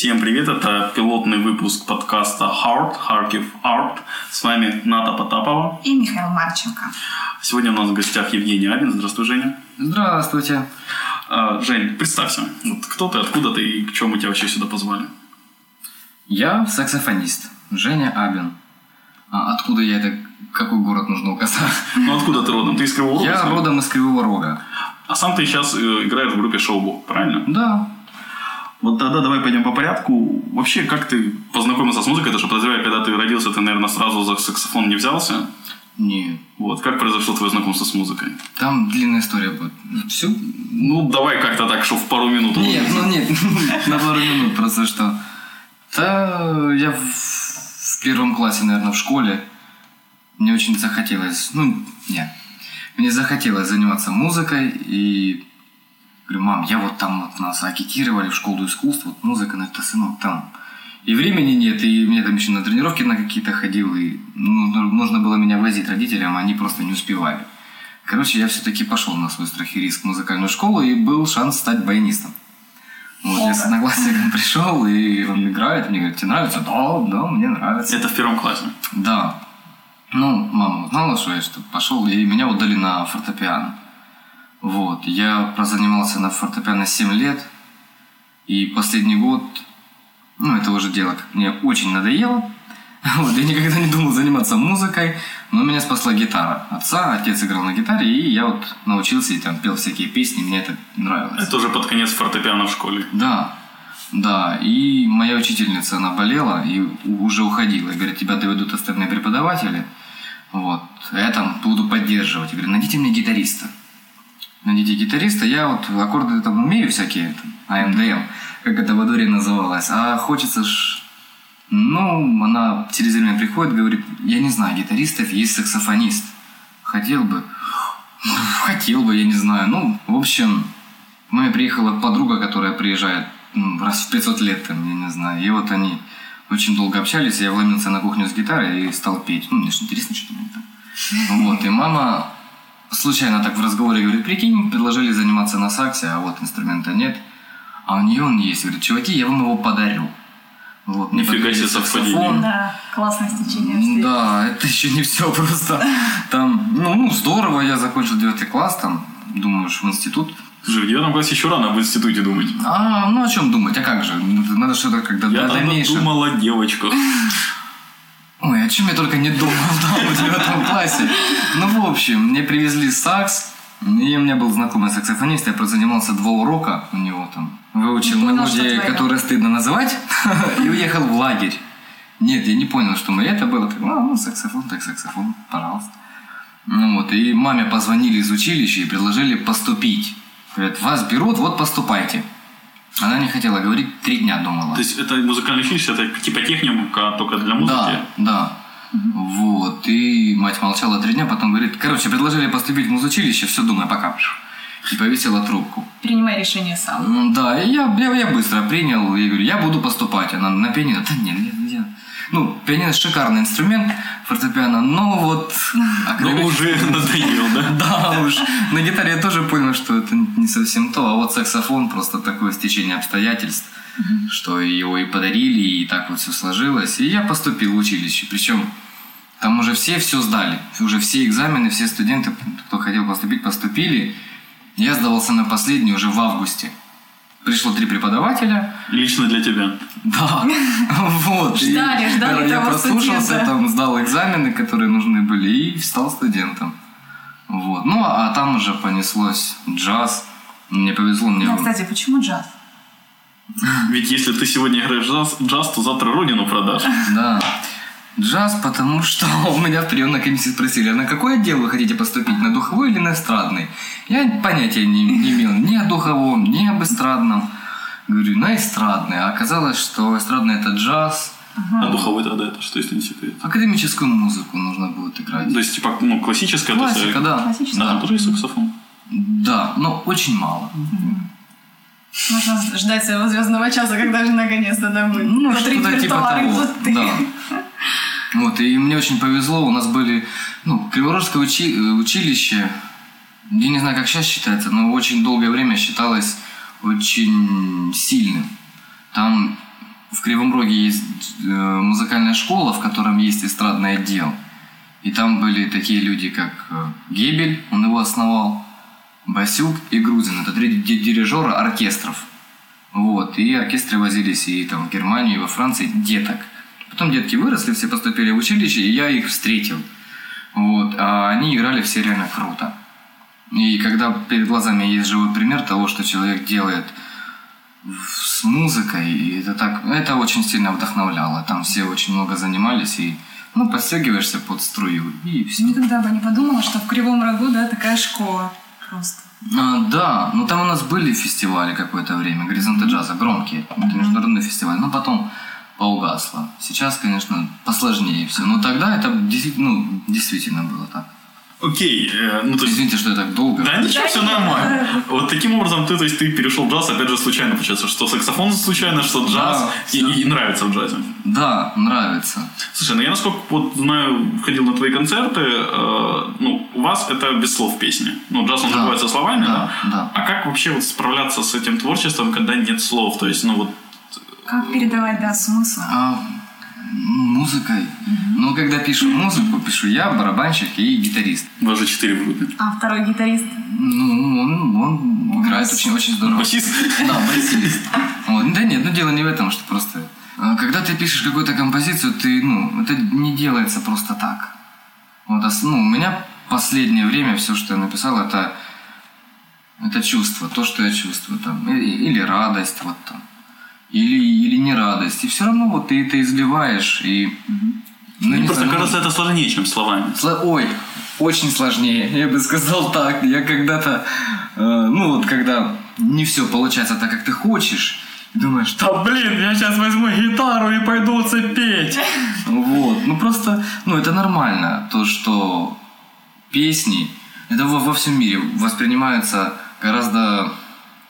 Всем привет, это пилотный выпуск подкаста Heart, Харьков Art. С вами Ната Потапова. И Михаил Марченко. Сегодня у нас в гостях Евгений Абин. Здравствуй, Женя. Здравствуйте. А, Жень, представься. Вот кто ты, откуда ты и к чему тебя вообще сюда позвали? Я саксофонист. Женя Абин. А откуда я это... Какой город нужно указать? Ну, откуда ты родом? Ты из Кривого Рога? Я родом из Кривого Рога. А сам ты сейчас э, играешь в группе Шоубок, правильно? Да. Вот тогда давай пойдем по порядку. Вообще, как ты познакомился с музыкой? Это что, подозреваю, когда ты родился, ты, наверное, сразу за саксофон не взялся. Не. Вот, как произошло твое знакомство с музыкой? Там длинная история будет. Все? Ну, давай как-то так, что в пару минут. Нет, ну нет. На пару минут просто что. Да, я в, в первом классе, наверное, в школе. Мне очень захотелось. Ну, нет. Мне захотелось заниматься музыкой и Говорю, мам, я вот там вот нас агитировали в школу искусств, вот музыка, ну это, сынок, там. И времени нет, и мне там еще на тренировки на какие-то ходил, и ну, нужно было меня возить родителям, а они просто не успевали. Короче, я все-таки пошел на свой страх и риск в музыкальную школу, и был шанс стать баянистом. Вот, я с одноклассником пришел, и он играет, мне говорит, тебе нравится? Да, да, мне нравится. Это в первом классе? Да. Ну, мама узнала, что я что пошел, и меня отдали на фортепиано. Вот. Я прозанимался на фортепиано 7 лет. И последний год, ну, это уже дело мне очень надоело. Вот, я никогда не думал заниматься музыкой, но меня спасла гитара. Отца, отец играл на гитаре, и я вот научился и там пел всякие песни, мне это нравилось. Это уже под конец фортепиано в школе. Да, да. И моя учительница, она болела и уже уходила. И говорит, тебя доведут остальные преподаватели. Вот. Я там буду поддерживать. Я говорю, найдите мне гитариста найдите гитариста. Я вот аккорды там умею всякие, АМДМ, как это в Адоре называлось. А хочется ж... Ну, она через время приходит, говорит, я не знаю, гитаристов есть саксофонист. Хотел бы. Хотел бы, я не знаю. Ну, в общем, к маме приехала подруга, которая приезжает ну, раз в 500 лет, там, я не знаю. И вот они очень долго общались, я вломился на кухню с гитарой и стал петь. Ну, мне же интересно, что там. Вот, и мама случайно так в разговоре говорит, прикинь, предложили заниматься на саксе, а вот инструмента нет. А у нее он есть. Говорит, чуваки, я вам его подарю. Вот, Нифига себе совпадение. Да, классное стечение Да, это еще не все просто. Там, ну, ну, здорово, я закончил 9 класс, там, думаешь, в институт. Слушай, в девятом классе еще рано в институте думать. А, ну о чем думать? А как же? Надо что-то когда Я дальнейшего. думал о девочках. Ой, о чем я только не думал там в девятом классе. Ну, в общем, мне привезли сакс, и у меня был знакомый саксофонист, я занимался два урока у него там. Выучил Не понял, мелодии, которые стыдно называть, и уехал в лагерь. Нет, я не понял, что мы это было. Так, а, ну, саксофон, так саксофон, пожалуйста. Ну вот, и маме позвонили из училища и предложили поступить. Говорят, вас берут, вот поступайте. Она не хотела говорить, три дня думала. То есть это музыкальное училище, это типа техника, только для музыки? Да, да. Вот. И мать молчала три дня, потом говорит, короче, предложили поступить в музучилище, все, думаю, пока. И повесила трубку. Принимай решение сам. Да, и я, я, я быстро принял, и говорю, я буду поступать. Она на пианино, да нет, нет, нет. Ну, пианино шикарный инструмент, фортепиано, но вот... Ну, клавиш- уже надоел, да? Да уж. На гитаре я тоже понял, что это не совсем то, а вот саксофон просто такое стечение обстоятельств, что его и подарили, и так вот все сложилось. И я поступил в училище. Причем там уже все все сдали. Уже все экзамены, все студенты, кто хотел поступить, поступили. Я сдавался на последний уже в августе. Пришло три преподавателя. Лично для тебя. Да. Вот. Ждали, ждали Я прослушался, там сдал экзамены, которые нужны были, и стал студентом. Вот. Ну, а там уже понеслось джаз. Мне повезло, мне... Да, кстати, почему джаз? Ведь если ты сегодня играешь джаз, джаз то завтра родину продашь. Да. Джаз, потому что у меня в приемной комиссии спросили, а на какой отдел вы хотите поступить, на духовой или на эстрадный? Я понятия не, не имел ни о духовом, ни об эстрадном. Говорю, на эстрадный. А оказалось, что эстрадный это джаз, А духовой тогда это что, если не секрет? академическую музыку нужно будет играть. То есть, типа, ну, классическая, то есть, Классика, да. Классическая. Да, там тоже есть саксофон. Да, но очень мало. Можно ждать своего звездного часа, когда же наконец-то да, будет. Ну, что-то типа того. вот ты. Да. Вот, и мне очень повезло, у нас были, ну, Криворожское учи- училище, я не знаю, как сейчас считается, но очень долгое время считалось очень сильным. Там в Кривом Роге есть э, музыкальная школа, в котором есть эстрадный отдел. И там были такие люди, как э, Гебель, он его основал, Басюк и Грузин. Это три ди- дирижера оркестров. Вот. И оркестры возились и там в Германию, и во Франции деток. Потом детки выросли, все поступили в училище, и я их встретил. Вот. А они играли все реально круто. И когда перед глазами есть живой пример того, что человек делает с музыкой, и это так, это очень сильно вдохновляло. Там все очень много занимались, и ну, подстегиваешься под струю, и все. Никогда бы не подумала, что в Кривом Рогу, да, такая школа. Просто. А, да, ну там у нас были фестивали какое-то время, горизонты джаза, громкие, это международный фестиваль, но потом поугасло. Сейчас, конечно, посложнее все. Но тогда это действительно, ну, действительно было так. Окей, э, ну то есть... Извините, что я так долго. Да ничего, Да, все нормально. Вот таким образом ты, то есть ты перешел в джаз, опять же, случайно получается, что саксофон случайно, что джаз, Да, и, и нравится в джазе. Да, нравится. Слушай, ну я насколько вот знаю, ходил на твои концерты, э, ну, у вас это без слов песни. Ну, джаз он Да. называется словами, Да, да. А как вообще вот справляться с этим творчеством, когда нет слов? То есть, ну вот, Как передавать, да, смысл? А, музыкой. Ну, когда пишу музыку, пишу я, барабанщик и гитарист. у вас же четыре в группе. А второй гитарист? Ну, он, он играет очень, очень здорово. Басист? Да, басист. Вот. Да нет, ну дело не в этом, что просто... а, Когда ты пишешь какую-то композицию, ты, ну, это не делается просто так. Вот, ну, у меня последнее время все, что я написал, это, это чувство, то, что я чувствую там. Или радость, вот там. Или, или не радость. И все равно вот ты это изливаешь, и... Ну, Мне не просто знаю, ну, кажется, это сложнее, чем словами. Сло- Ой, очень сложнее, я бы сказал так. Я когда-то, э, ну вот когда не все получается так, как ты хочешь, думаешь, да блин, я сейчас возьму гитару и пойду петь. Вот, ну просто, ну это нормально, то, что песни, это во, во всем мире воспринимаются гораздо,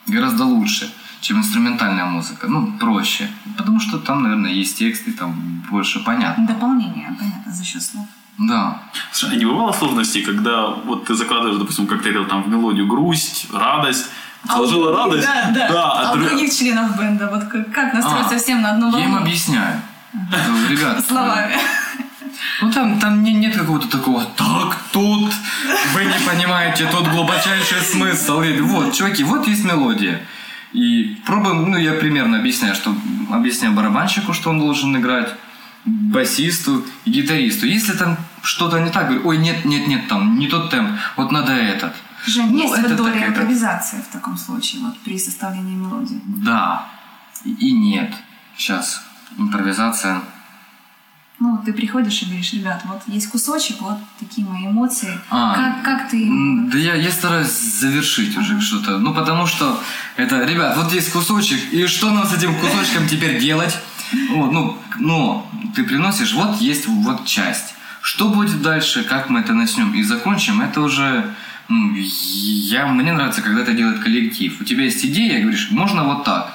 гораздо лучше, чем инструментальная музыка. Ну, проще. Потому что там, наверное, есть тексты, там больше понятно. Дополнение, понятно, за счет слов. Да. Слушай, а не бывало сложностей, когда вот ты закладываешь, допустим, как ты говорил, там в мелодию грусть, радость, сложила у- радость, Да, да. а а у друг- других членов бенда, вот как, как настроиться А, всем на одну Я им волну? объясняю. Ребят, Словами. ну там, там не- нет какого-то такого, так, тут вы не понимаете, тут глубочайший смысл. И вот, чуваки, вот есть мелодия. И пробуем, ну я примерно объясняю, что объясняю барабанщику, что он должен играть, басисту и гитаристу. Если там что-то не так, говорю, ой, нет, нет, нет, там не тот темп, вот надо этот. Жень, Ну, есть это вот доля такая- импровизации в таком случае, вот при составлении мелодии. Да и нет. Сейчас импровизация. Ну, ты приходишь и говоришь, ребят, вот есть кусочек, вот такие мои эмоции. А, как, как ты... Да я, я стараюсь завершить уже что-то. Ну, потому что это, ребят, вот есть кусочек, и что нам с этим кусочком теперь делать? Вот, ну, но ты приносишь, вот есть вот часть. Что будет дальше, как мы это начнем и закончим, это уже... ну, я, мне нравится, когда это делает коллектив. У тебя есть идея, говоришь, можно вот так.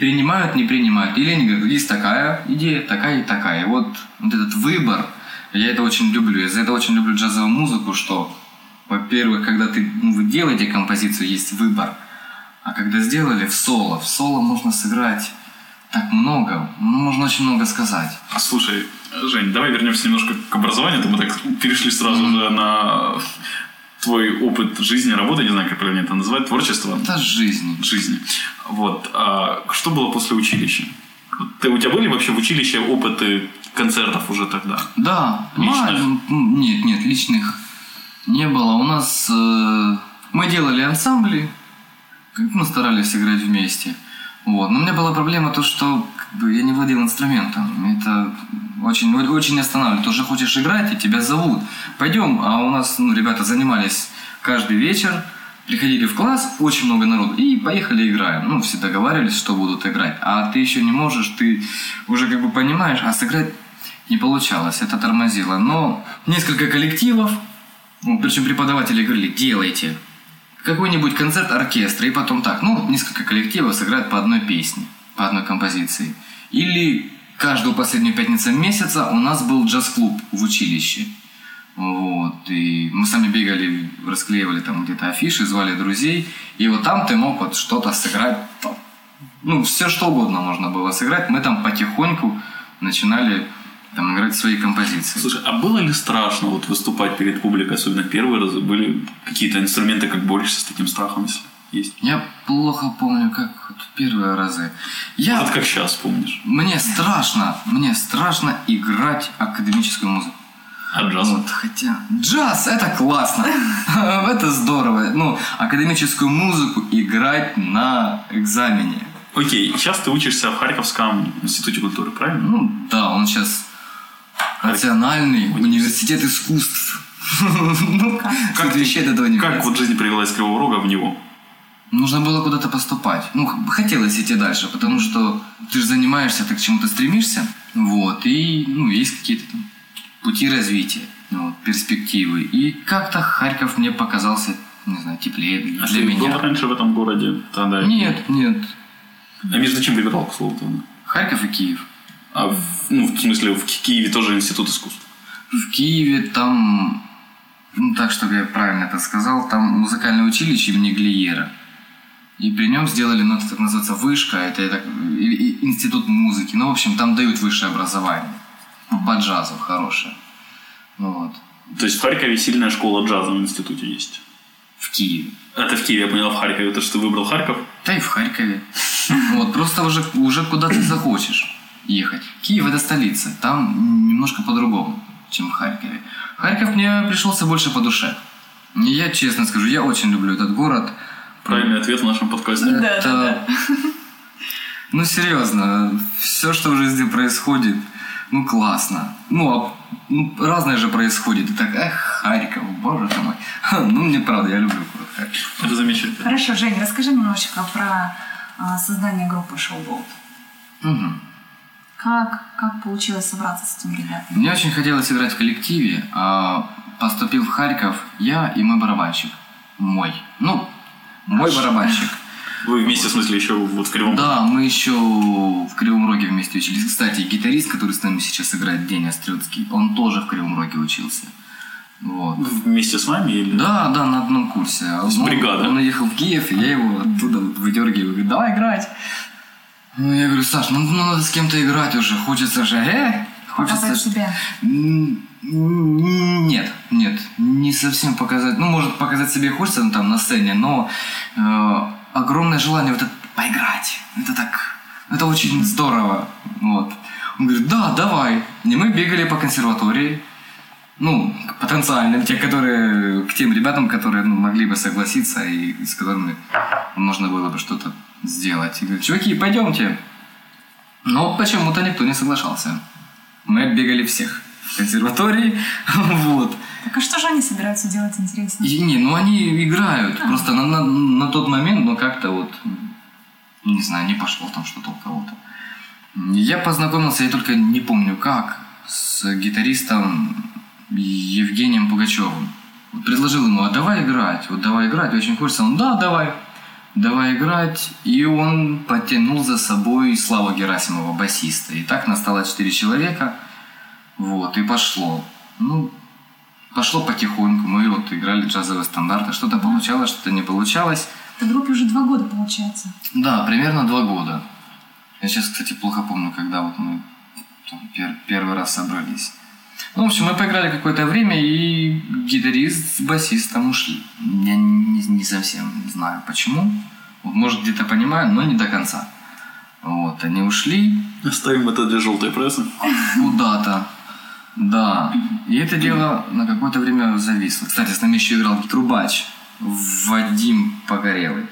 Принимают, не принимают. Или они говорят, есть такая идея, такая и такая. И вот, вот этот выбор, я это очень люблю. Я за это очень люблю джазовую музыку, что, во-первых, когда ты, ну, вы делаете композицию, есть выбор. А когда сделали в соло, в соло можно сыграть так много, ну, можно очень много сказать. А Слушай, Жень, давай вернемся немножко к образованию. а то Мы так перешли сразу же на твой опыт жизни, работы, не знаю, как правильно это называть, творчество Это жизнь. жизни. Вот. А что было после училища? Ты, у тебя были вообще в училище опыты концертов уже тогда? Да, Личных? ма- м, нет, нет, личных не было. У нас э, мы делали ансамбли, как мы старались играть вместе. Вот. Но у меня была проблема то, что как бы, я не владел инструментом. Это очень, очень останавливает. Уже хочешь играть, и тебя зовут. Пойдем, а у нас ну, ребята занимались каждый вечер, приходили в класс, очень много народу, и поехали играем. Ну, все договаривались, что будут играть. А ты еще не можешь, ты уже как бы понимаешь, а сыграть не получалось, это тормозило. Но несколько коллективов, ну, причем преподаватели говорили, делайте какой-нибудь концерт оркестра, и потом так, ну, несколько коллективов сыграют по одной песне, по одной композиции. Или каждую последнюю пятницу месяца у нас был джаз-клуб в училище. Вот, и мы сами бегали, расклеивали там где-то афиши, звали друзей, и вот там ты мог вот что-то сыграть там, Ну, все что угодно можно было сыграть. Мы там потихоньку начинали там играть свои композиции. Слушай, а было ли страшно вот выступать перед публикой, особенно первые разы? Были какие-то инструменты, как борешься с таким страхом, если есть? Я плохо помню, как вот первые разы. Я... Вот как сейчас помнишь. Мне страшно, мне страшно играть академическую музыку. А джаз? Вот, хотя джаз это классно, это здорово. Ну, академическую музыку играть на экзамене. Окей, сейчас ты учишься в Харьковском институте культуры, правильно? Ну, да, он сейчас национальный университет искусств. Ну, Как тут ты- этого не Как вот жизнь привела из Кривого Рога в него? Нужно было куда-то поступать. Ну, хотелось идти дальше, потому что ты же занимаешься, ты к чему-то стремишься. Вот, и ну, есть какие-то там пути развития, ну, вот, перспективы. И как-то Харьков мне показался, не знаю, теплее А для ты был меня. раньше в этом городе? Тогда... Нет, нет. А между чем выбирал, к слову тогда? Харьков и Киев. А в, ну, в смысле, в Ки- Киеве тоже институт искусств. В Киеве там, ну так, чтобы я правильно это сказал, там музыкальное училище имени Глиера. И при нем сделали, ну, это так называется, вышка, это, это институт музыки. Ну, в общем, там дают высшее образование. По джазу хорошее. Ну, вот. То есть в Харькове сильная школа джаза в институте есть. В Киеве. Это в Киеве, я понял, в Харькове. То, что ты выбрал Харьков? Да и в Харькове. Вот, просто уже, уже куда ты захочешь ехать. Киев это столица. Там немножко по-другому, чем в Харькове. Харьков мне пришелся больше по душе. Я честно скажу, я очень люблю этот город. Правильный ответ в нашем подкасте. Да, Это- да, да. Ну, серьезно, все, что в жизни происходит, ну, классно. Ну, а, ну, разное же происходит. И так, эх, Харьков, боже ты мой. Ну, мне правда, я люблю город Харьков. Это замечательно. Хорошо, Жень, расскажи немножечко про а, создание группы Showboat. Мгм. Как, как получилось собраться с этими ребятами? Мне очень хотелось играть в коллективе, а поступил в Харьков я и мой барабанщик. Мой. Ну, мой барабанщик. Вы вместе, в смысле, еще вот в Кривом Да, мы еще в Кривом Роге вместе учились. Кстати, гитарист, который с нами сейчас играет, Деня Острецкий, он тоже в Кривом Роге учился. Вот. Вместе с вами или? Да, да, на одном курсе. А есть он- бригада. Он уехал в Киев, и я его оттуда вот выдергиваю. Говорю, давай играть. Ну, я говорю, Саш, ну, ну надо с кем-то играть уже. Хочется же, э? Хочется... Показать себя. Нет, нет, не совсем показать. Ну, может, показать себе хочется ну, там на сцене, но э, огромное желание вот это поиграть. Это так, это очень здорово. Вот. Он говорит, да, давай. И мы бегали по консерватории. Ну, к потенциальным, те, которые, к тем ребятам, которые ну, могли бы согласиться и с которыми можно было бы что-то сделать. И говорит, чуваки, пойдемте. Но почему-то никто не соглашался. Мы оббегали всех в консерватории, вот. Так а что же они собираются делать интересно? И не, ну они играют, просто на, на, на тот момент, ну как-то вот, не знаю, не пошло там что-то у кого-то. Я познакомился, я только не помню как, с гитаристом Евгением Пугачевым. Вот предложил ему, а давай играть, вот давай играть, очень хочется. Он, да, давай, давай играть. И он потянул за собой Славу Герасимова, басиста. И так настало четыре человека. Вот, и пошло. Ну, пошло потихоньку. Мы вот играли джазовые стандарты. Что-то получалось, что-то не получалось. Этой группе уже два года получается. Да, примерно два года. Я сейчас, кстати, плохо помню, когда вот мы там пер- первый раз собрались. Ну, в общем, мы поиграли какое-то время, и гитарист с басистом ушли. Я не, не совсем знаю почему. Вот, может, где-то понимаю, но не до конца. Вот, они ушли Оставим это для желтой прессы. куда-то. Да. И это дело на какое-то время зависло. Кстати, с нами еще играл трубач Вадим Погорелый.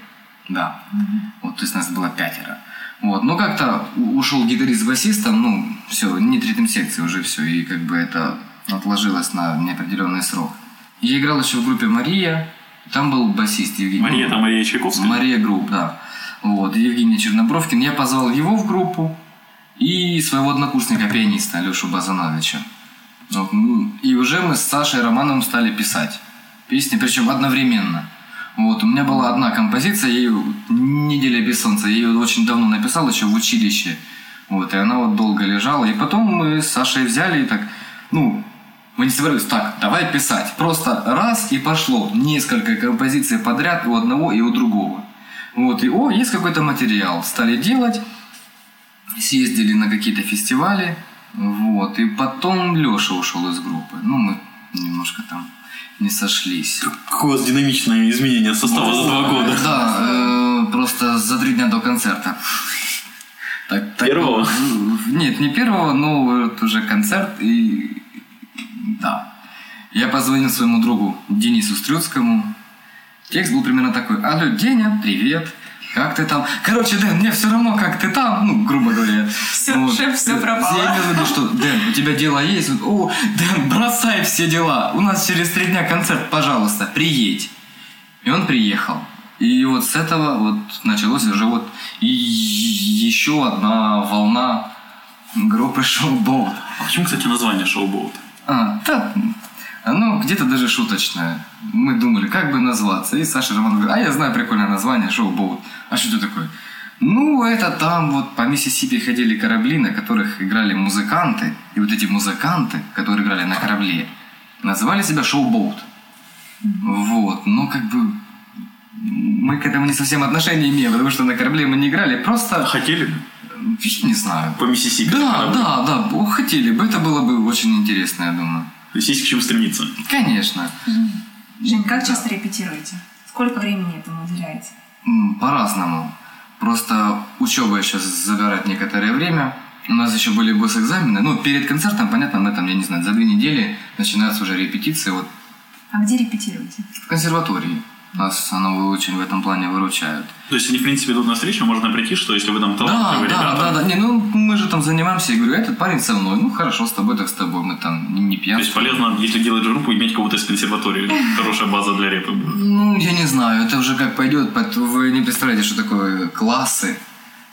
Да. Вот, то есть нас было пятеро. Вот, ну как-то ушел гитарист с басистом, ну, все, нет ритм секции уже все, и как бы это отложилось на неопределенный срок. Я играл еще в группе Мария, там был басист Евгений. Мария, это Мария Чайковская? Мария Групп, да. Вот, Евгений Чернобровкин. Я позвал его в группу и своего однокурсника, пианиста Алешу Базановича. Вот, ну, И уже мы с Сашей Романовым стали писать песни, причем одновременно. Вот, у меня была одна композиция, ее «Неделя без солнца», я ее очень давно написал, еще в училище. Вот, и она вот долго лежала. И потом мы с Сашей взяли и так, ну, мы не собрались, так, давай писать. Просто раз и пошло. Несколько композиций подряд у одного и у другого. Вот, и, о, есть какой-то материал. Стали делать, съездили на какие-то фестивали, вот, и потом Леша ушел из группы. Ну, мы немножко там не сошлись. Какое у вас динамичное изменение состава за два года. Да, э, просто за три дня до концерта. Так, так, Первого? Нет, не первого, но вот уже концерт и... Да. Я позвонил своему другу Денису Стрюцкому. Текст был примерно такой. Алло, Деня, привет. Как ты там? Короче, Дэн, мне все равно, как ты там, ну, грубо говоря. Всё, шеф, всё пропало. Я имею в виду, что, Дэн, у тебя дела есть? Вот, О, Дэн, бросай все дела. У нас через три дня концерт, пожалуйста, приедь. И он приехал. И вот с этого вот началось уже вот и еще одна волна группы шоу-боут. А почему, кстати, название шоу-боут? А, да, оно где-то даже шуточное. Мы думали, как бы назваться. И Саша Роман говорит, а я знаю прикольное название, шоу-боут. А что это такое? Ну, это там вот по Миссисипи ходили корабли, на которых играли музыканты. И вот эти музыканты, которые играли на корабле, называли себя шоу-боут. Вот, но как бы мы к этому не совсем отношения имеем, потому что на корабле мы не играли, просто, Хотели? не знаю. По Миссисипи. Да, да, да, о, хотели бы, это было бы очень интересно, я думаю. То есть есть к чему стремиться. Конечно. Жень, как часто репетируете? Сколько времени этому уделяете? По-разному. Просто учеба сейчас забирает некоторое время. У нас еще были госэкзамены. Ну, перед концертом, понятно, мы там, я не знаю, за две недели начинаются уже репетиции вот А где репетируете? в консерватории. Нас оно очень в этом плане выручают. То есть они, в принципе, идут на встречу, можно прийти, что если вы там Да, талантливые да, ребята. да, да. Не, ну мы же там занимаемся. Я говорю, этот парень со мной. Ну хорошо, с тобой так с тобой. Мы там не, не То пьем. есть полезно, если делать группу, иметь кого-то из консерватории. Хорошая база для репа будет. Ну, я не знаю, это уже как пойдет. Вы не представляете, что такое классы.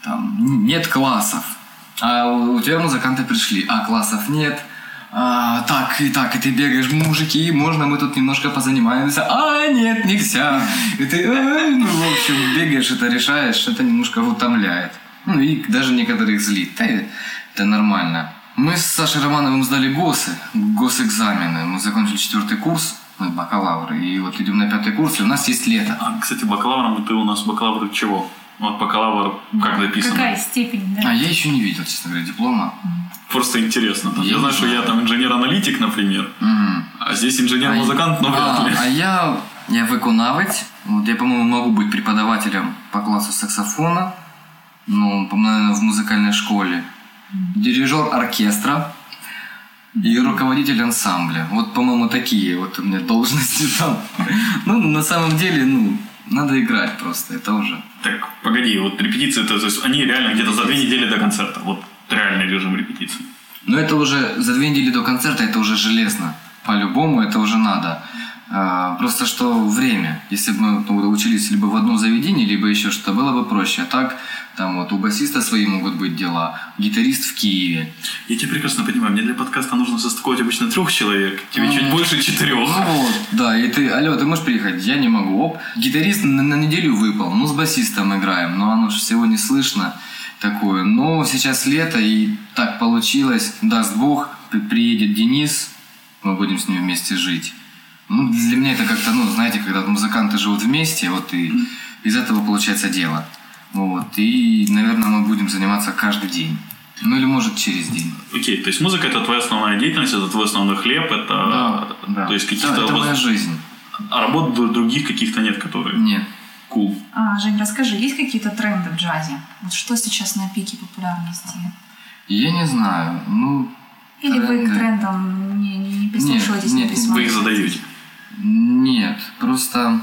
Там нет классов. А у у тебя музыканты пришли, а классов нет. А, так, и так, и ты бегаешь, мужики, можно мы тут немножко позанимаемся? А, нет, нельзя. И ты, «Ай», ну, в общем, бегаешь, это решаешь, это немножко утомляет. Ну, и даже некоторых злит. Да, это нормально. Мы с Сашей Романовым сдали ГОСы, госэкзамены. Мы закончили четвертый курс, мы бакалавры, и вот идем на пятый курс, и у нас есть лето. А, кстати, бакалавром ты у нас бакалавр чего? Вот бакалавр, как написано? Какая степень, да? А я еще не видел, честно говоря, диплома. Просто интересно. Там, Я Я, знаю, что я там инженер-аналитик, например, Мгм. а здесь инженер-музыкант, но вряд а, ли. а я, я виконавець. Вот я, по-моему, могу быть преподавателем по классу саксофона. Ну, по-моему, в музыкальной школе. Дирижер оркестра и руководитель ансамбля. Вот, по-моему, такие вот у меня должности там. Ну, на самом деле, ну, надо играть просто, это уже. Так, погоди, вот репетиции, то, то есть они реально где-то за две недели до концерта. Вот реальный режим репетиции. Но это уже за две недели до концерта, это уже железно. По-любому это уже надо. А, Просто что время. Если бы мы ну, учились либо в одном заведении, либо еще что-то, было бы проще. А так, там вот у басиста свои могут быть дела, гитарист в Киеве. Я тебя прекрасно понимаю, мне для подкаста нужно состыковать обычно трех человек, тебе чуть Мгм. больше четырех. Ну вот, да, и ты, алло, ты можешь приехать? Я не могу. Оп, гитарист на, на неделю выпал, ну с басистом играем, но оно же всего не слышно такое. Но сейчас лето, и так получилось, даст Бог, при- приедет Денис, мы будем с ним вместе жить. Ну, для меня это как-то, ну, знаете, когда музыканты живут вместе, вот и из этого получается дело. Вот, и, наверное, мы будем заниматься каждый день. Ну, или, может, через день. Окей, то есть музыка это твоя основная деятельность, это твой основной хлеб, это... Да, да. То есть Да, каких-то... это моя жизнь. А работ других каких-то нет, которые... Нет. Cool. А, Жень, расскажи, есть какие-то тренды в джазе? Вот что сейчас на пике популярности? Я не знаю, ну, Или вы к Тренды. трендам не, не, не прислушиваетесь, не нет, вы их задаете. Нет, просто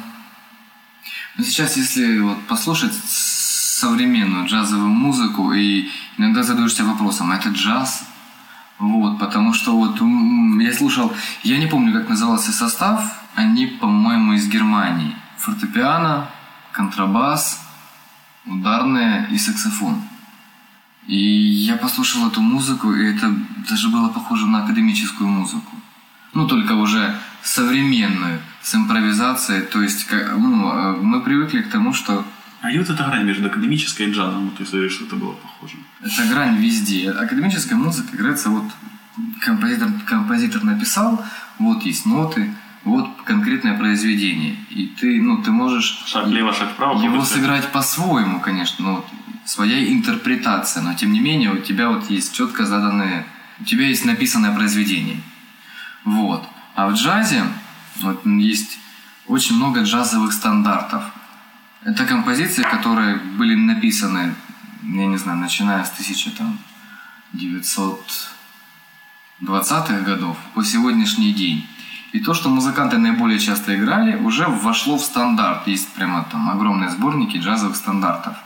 ну, сейчас, если вот послушать современную джазовую музыку, и иногда задаешься вопросом, а это джаз? Вот, потому что вот я слушал, я не помню, как назывался состав, они, по-моему, из Германии. Фортепиано, контрабас, ударная и саксофон. И я послушал эту музыку, и это даже было похоже на академическую музыку. Ну, только уже современную, с импровизацией. То есть, ну, э, мы привыкли к тому, что А и вот эта грань между академической и джазом, вот ты говоришь, что это было похоже. эта грань везде. Академическая музыка играется вот композитор, композитор написал, вот есть ноты, вот конкретное произведение. И ты, ну, ты можешь Шаг влево, шаг вправо. его попытка. сыграть по-своему, конечно, вот, своя интерпретация, но тем не менее у тебя вот есть четко заданные, у тебя есть написанное произведение. Вот. А в джазе вот, есть очень много джазовых стандартов. Это композиции, которые были написаны, я не знаю, начиная с 1920-х годов по сегодняшний день. И то, что музыканты наиболее часто играли, уже вошло в стандарт. Есть прямо там огромные сборники джазовых стандартов.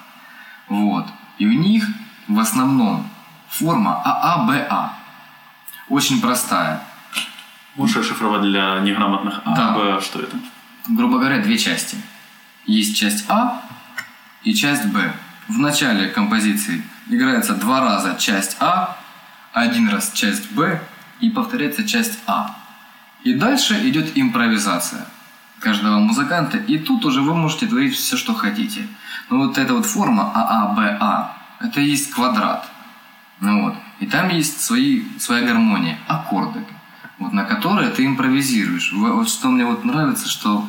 Вот. И у них в основном форма ААБА. Очень простая. Можешь расшифровать для неграмотных А, Да. Б, что это? грубо говоря, две части. Есть часть А и часть Б. В начале композиции играется два раза часть А, один раз часть Б и повторяется часть А. И дальше идет импровизация каждого музыканта, и тут уже вы можете творить все, что хотите. Но вот эта вот форма ААБА, это и есть квадрат. Ну вот. И там есть свои, своя гармония, аккорды, вот, на которые ты импровизируешь. Во- Вот что мне вот нравится, что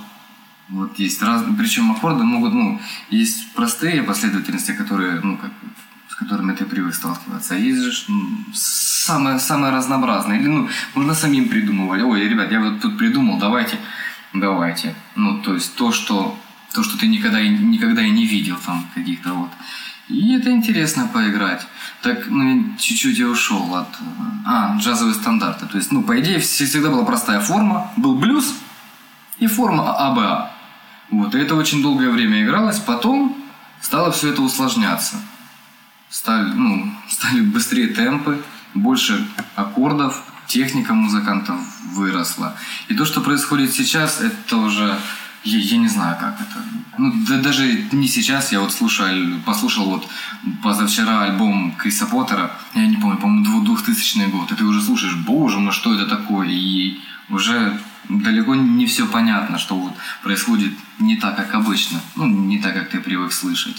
вот есть разные, причем аккорды могут, ну, есть простые последовательности, которые, ну, как, которыми ты привык сталкиваться, а есть же ж, самые, самые разнообразные. Или, ну, можно самим придумывать. Ой, ребят, я вот тут придумал, давайте, давайте. Ну, то есть то, что, то, что ты никогда, никогда и не видел там каких-то вот. И это интересно поиграть. Так, ну, чуть-чуть я ушел от... А, джазовые стандарты. То есть, ну, по идее, вс- всегда была простая форма. Был блюз и форма А, АБА. Вот, и это очень долгое время игралось. Потом стало все это усложняться. Стали, ну, стали быстрее темпы, больше аккордов, техника музыкантов выросла. И то, что происходит сейчас, это уже... Я, я не знаю, как это. Ну, да, даже не сейчас, я вот слушал, послушал вот позавчера альбом Криса Поттера, я не помню, по-моему, 2000 год, и ты уже слушаешь, боже мой, что это такое, и уже далеко не все понятно, что вот происходит не так, как обычно, ну, не так, как ты привык слышать.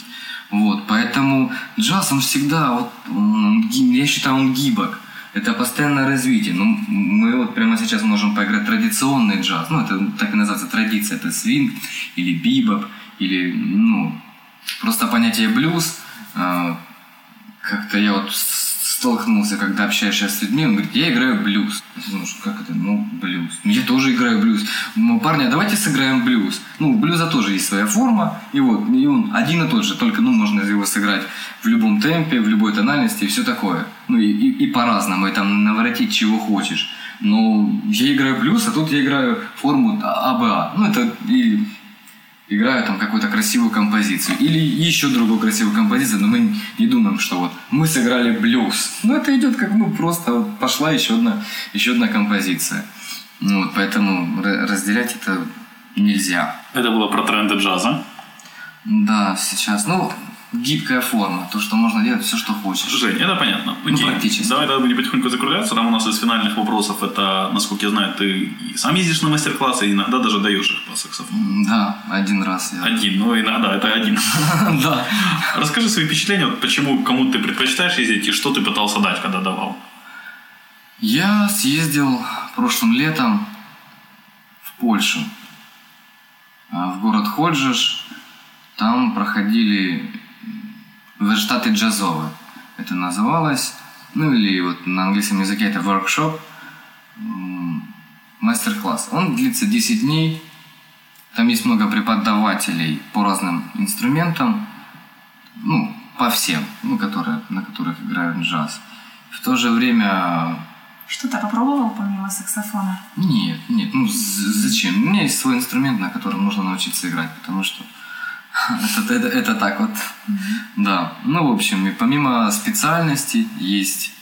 Вот, поэтому джаз, он всегда, вот, я считаю, он гибок. Это постоянное развитие. Ну, мы вот прямо сейчас можем поиграть традиционный джаз. Ну, это так и называется традиция. Это свинг или бибоп, или, ну, просто понятие блюз. а, Как-то я вот столкнулся, когда общаешься с людьми, он говорит, я играю блюз. Я думаю, что как это? Ну, блюз. «Ну, Я тоже играю блюз. Ну, парни, а давайте сыграем блюз. Ну, у блюза тоже есть своя форма, и вот, и он один и тот же, только, ну, можно его сыграть в любом темпе, в любой тональности и все такое. Ну, и, и, и по-разному, и там наворотить чего хочешь. Но я играю блюз, а тут я играю форму А, АБА. Ну, это и играю там какую-то красивую композицию. Или еще другую красивую композицию, но мы не думаем, что вот мы сыграли блюз. Ну, это идет как, ну, просто вот пошла еще одна, еще одна композиция. Ну, вот, поэтому ра- разделять это нельзя. Это было про тренды джаза. Да, сейчас, ну, гибкая форма, то, что можно делать все, что хочешь. Жень, это понятно. Ну, Окей. практически. Давай тогда будем потихоньку закругляться. Там у нас из финальных вопросов это, насколько я знаю, ты сам ездишь на мастер-классы, и иногда даже даешь их по саксофону. Да, один раз я... Один, ну иногда, это один. Да. Расскажи свои впечатления, вот почему, кому ты предпочитаешь ездить, и что ты пытался дать, когда давал. Я съездил прошлым летом в Польшу, а, в город Ходжиш. Там проходили штаты джазовые. Это называлось, ну или вот на английском языке это workshop, мастер-класс. Он длится 10 дней. Там есть много преподавателей по разным инструментам, ну, по всем, ну, которые, на которых играют джаз. В то же время Что-то попробовал помимо саксофона? нет, нет, ну зачем? У меня есть свой инструмент, на котором нужно научиться играть, потому что это, это, это так вот. Да. Ну, в общем, и помимо специальностей есть...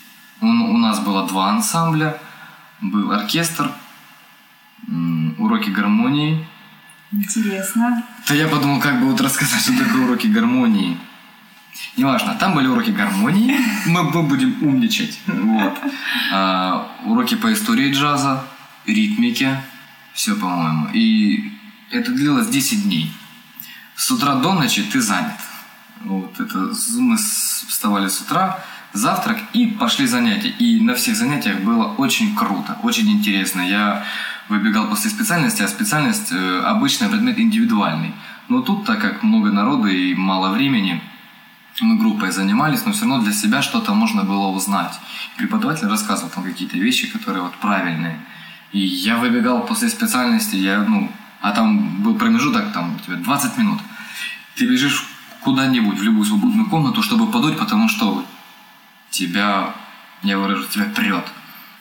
У, у нас было два ансамбля. Был оркестр, уроки гармонии. Интересно. То я подумал, как бы вот рассказать, что такое уроки гармонии. Неважно, там были уроки гармонии, мы, мы будем умничать. Вот. А, уроки по истории джаза, ритмике, все, по-моему. И это длилось 10 дней. С утра до ночи ты занят. Вот это мы вставали с утра, завтрак и пошли занятия. И на всех занятиях было очень круто, очень интересно. Я выбегал после специальности, а специальность э, обычно предмет индивидуальный. Но тут, так как много народу и мало времени, мы группой занимались, но все равно для себя что-то можно было узнать. Преподаватель рассказывал там какие-то вещи, которые вот правильные. И я выбегал после специальности, я, ну, а там был промежуток, там, у тебя 20 минут. Ты бежишь куда-нибудь, в любую свободную комнату, чтобы подуть, потому что тебя, я выражу, тебя прет.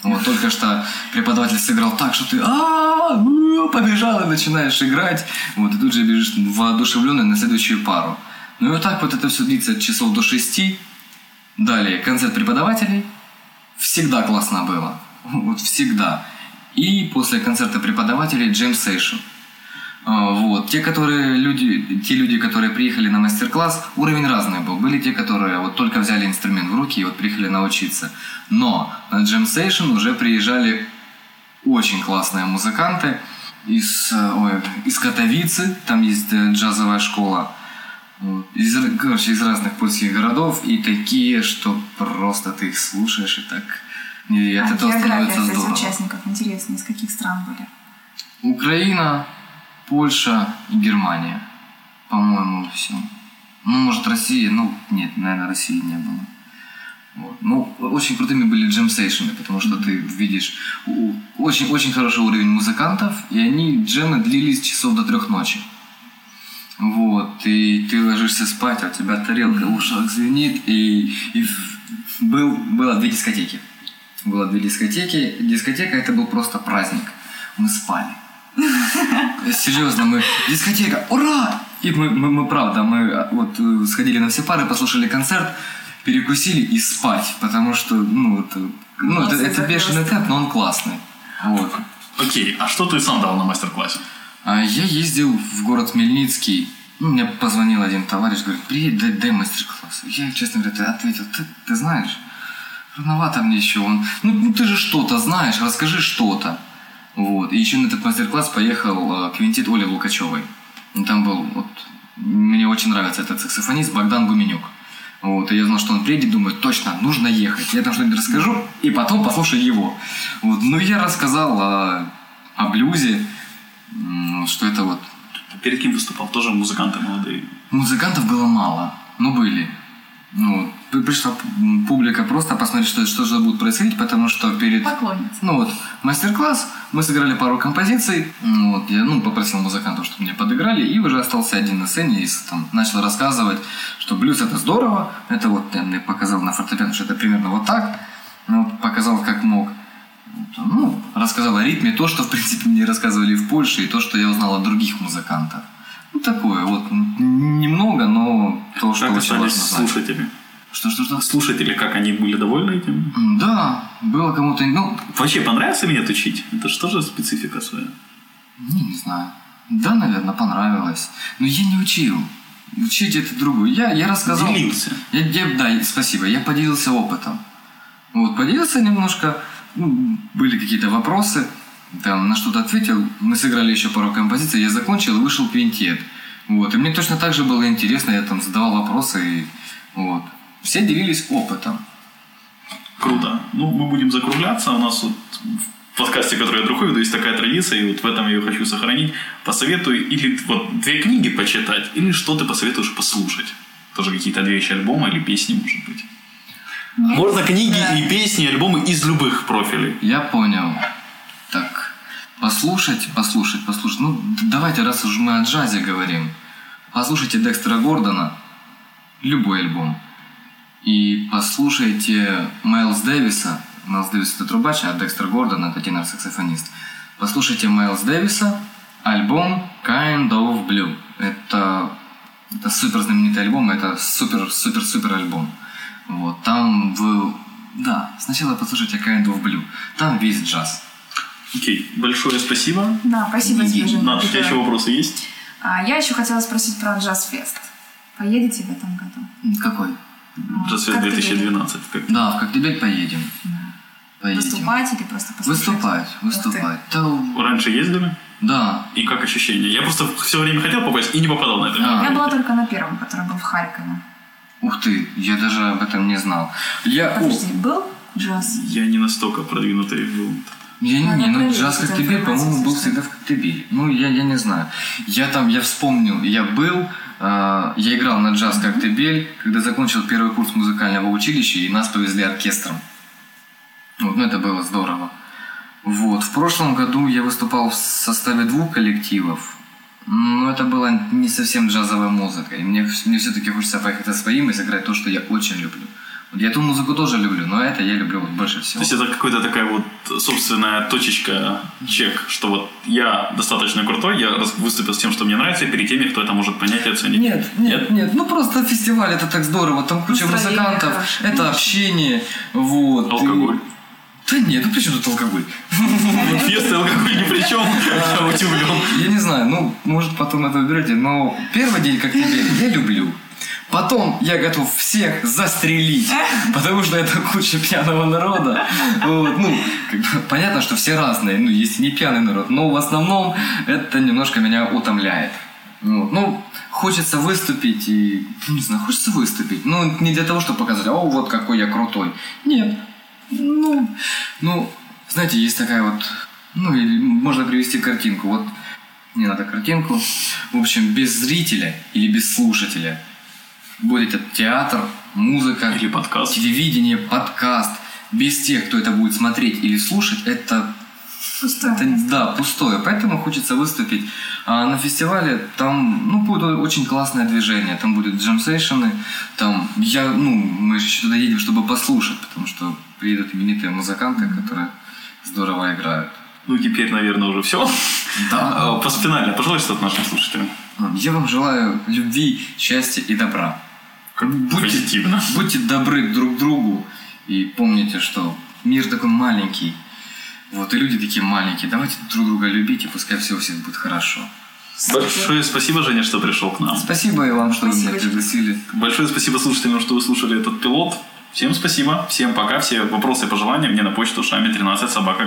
Вот только что преподаватель сыграл так, что ты «А, ну, побежал и начинаешь играть. Вот, и тут же бежишь воодушевленный на следующую пару. Ну и вот так вот это все длится часов до шести. Далее, концерт преподавателей. Всегда классно было. Вот всегда. И после концерта преподавателей джем сейшн. А, Вот. Те, которые люди, те люди, которые приехали на мастер-класс, уровень разный был. Были те, которые вот только взяли инструмент в руки и вот приехали научиться. Но на Jam Session уже приезжали очень классные музыканты из, э, ой, из Катовицы, там есть э, джазовая школа, из, короче, из разных польских городов, и такие, что просто ты их слушаешь, и так... И от А этого география, становится здорово. участников интересно, из каких стран были? Украина, Польша и Германия. По-моему, все. Ну, может, Россия. Ну, нет, наверное, России не было. Вот. Ну, очень крутыми были джем-сейшены, потому что ты видишь очень-очень хороший уровень музыкантов, и они, джемы, длились часов до трех ночи. Вот, и ты ложишься спать, а у тебя тарелка в ушах звенит, и, и был, было две дискотеки. Было две дискотеки. Дискотека это был просто праздник. Мы спали. Серьезно, мы дискотека, ура! И мы, мы, мы, правда, мы а, вот э, сходили на все пары, послушали концерт, перекусили и спать, потому что, ну, это, ну, это, это бешеный темп, но он классный. Вот. Окей, а что ты сам дал на мастер-классе? А я ездил в город Хмельницкий. Ну, мне позвонил один товарищ, говорит, приедь, дай, дай мастер-класс. Я, честно говоря, ответил, ты, ты знаешь, рановато мне еще. Он, ну, ну, ты же что-то знаешь, расскажи что-то. Вот. И еще на этот мастер-класс поехал э, квинтет Оли Лукачевой. Ну, Там был, вот, мне очень нравится этот саксофонист Богдан Гуменюк. Вот, и я знал, что он приедет, думаю, точно, нужно ехать. Я там что-нибудь расскажу, и потом послушаю его. Вот, ну, я рассказал о, о блюзе, что это вот Перед кем выступал? Тоже музыканты молодые. Музыкантов было мало, но были. Ну, при- пришла публика просто посмотреть, что, что же будет происходить, потому что перед... Поклонница. Ну вот, мастер-класс, мы сыграли пару композиций, ну, вот, я ну, попросил музыкантов, чтобы мне подыграли, и уже остался один на сцене и там, начал рассказывать, что блюз это здорово, это вот я мне показал на фортепиано, что это примерно вот так, ну, показал как мог. Ну, рассказал о ритме, то, что, в принципе, мне рассказывали в Польше, и то, что я узнал от других музыкантов. Ну, такое вот, немного, но то, что Как очень важно знать. слушатели? Что, что, что? Слушатели, как они были довольны этим? Да, было кому-то, ну, Вообще понравилось или нет учить? Это же тоже специфика своя. Ну, не знаю. Да, наверное, понравилось. Но я не учил. Учить это другое. Я, я рассказал. Делился. Я, я- да, спасибо. Я поделился опытом. Вот, поделился немножко. Ну, были какие-то вопросы. Там на что-то ответил. Мы сыграли еще пару композиций. Я закончил и вышел квинтет. Вот. И мне точно так же было интересно. Я там задавал вопросы. И, вот. Все делились опытом. Круто. Ну, мы будем закругляться. У нас вот в подкасте, который я другой веду, есть такая традиция, и вот в этом я ее хочу сохранить. Посоветуй или вот две книги почитать, или что ты посоветуешь послушать. Тоже какие-то две вещи альбома или песни, может быть. Можно книги Да. и песни, альбомы из любых профилей. Я понял. Послушать, послушать, послушать. Ну, давайте, раз уж мы о джазе говорим, послушайте Декстера Гордона, любой альбом. И послушайте Майлз Дэвиса. Майлз Дэвис это трубач, а Декстер Гордон это тенор-саксофонист. Послушайте Майлз Дэвиса, альбом Kind of Blue. Это, это супер знаменитый альбом, это супер-супер-супер альбом. Вот, там вы... Да, сначала послушайте Kind of Blue. Там весь джаз. Окей, большое спасибо. Да, спасибо Не- тебе, Женя. Над, у тебя еще вопросы есть? А, я еще хотела спросить про джаз-фест. Поедете в этом году? Какой? Джазфест как ты 2012. Как... Да, в Коктебель поедем. Поедем. Выступать или просто послушать? Выступать, выступать. Да, Раньше ездили? да. И как ощущения? Я просто все время хотел попасть и не попадал на это. А. Я была только на первом, который был в Харькове. Ух ты, я даже об этом не знал. Я... Подожди, был джаз? Я не настолько продвинутый был. Я не, не, ну джаз эту Коктебель, по-моему, был всегда в Коктебеле. Ну, я, я не знаю. Я там, я вспомнил, я был, а, я играл на джаз Коктебель, когда закончил первый курс музыкального училища, и нас повезли оркестром. Вот, ну, это было здорово. Вот, в прошлом году я выступал в составе двух коллективов, но это была не совсем джазовая музыка, и мне, мне все-таки хочется поехать со своим и сыграть то, что я очень люблю. Я эту музыку тоже люблю, но это я люблю вот больше То всего. есть это какая-то такая вот собственная точечка, чек, что вот я достаточно крутой, я выступил с тем, что мне нравится, перед теми, кто это может понять и оценить. Нет, нет, нет. Ну просто фестиваль это так здорово. Там куча Настроение музыкантов, хорошее. это общение. Вот. Алкоголь. И- Да нет, ну при чем тут алкоголь? Фест и алкоголь ни при чем. Я удивлен. Я не знаю, ну, может, потом это уберете, но первый день как тебе я люблю. Потом я готов всех застрелить, потому что это куча пьяного народа. Вот, ну, как бы, понятно, что все разные, ну, есть и не пьяный народ, но в основном это немножко меня утомляет. Вот, ну, хочется выступить и, ну, не знаю, хочется выступить. Ну, не для того, чтобы показать, о, вот какой я крутой. Нет. Ну, ну, знаете, есть такая вот, ну, или можно привести картинку. Вот не надо картинку. В общем, без зрителя или без слушателя будет это театр, музыка, Или подкаст. телевидение, подкаст. Без тех, кто это будет смотреть или слушать, это, Пустое. это, да, пустое. Поэтому хочется выступить. А на фестивале там ну, будет очень классное движение. Там будут джем-сейшены. Там я, ну, мы же еще туда едем, чтобы послушать, потому что приедут именитые музыканты, которые здорово играют. Ну, теперь, наверное, уже все. Да. Финально, пожалуйста, от нашим слушателям. Я вам желаю любви, счастья и добра. Будьте, Позитивно. будьте добры друг к другу и помните, что мир такой маленький. Вот и люди такие маленькие. Давайте друг друга любить, и пускай все у всех будет хорошо. Большое спасибо, Женя, что пришел к нам. Спасибо и вам, что вы Спасибо, меня Женя. пригласили. Большое спасибо слушателям, что вы слушали этот пилот. Всем спасибо, всем пока, все вопросы и пожелания мне на почту шами13 собака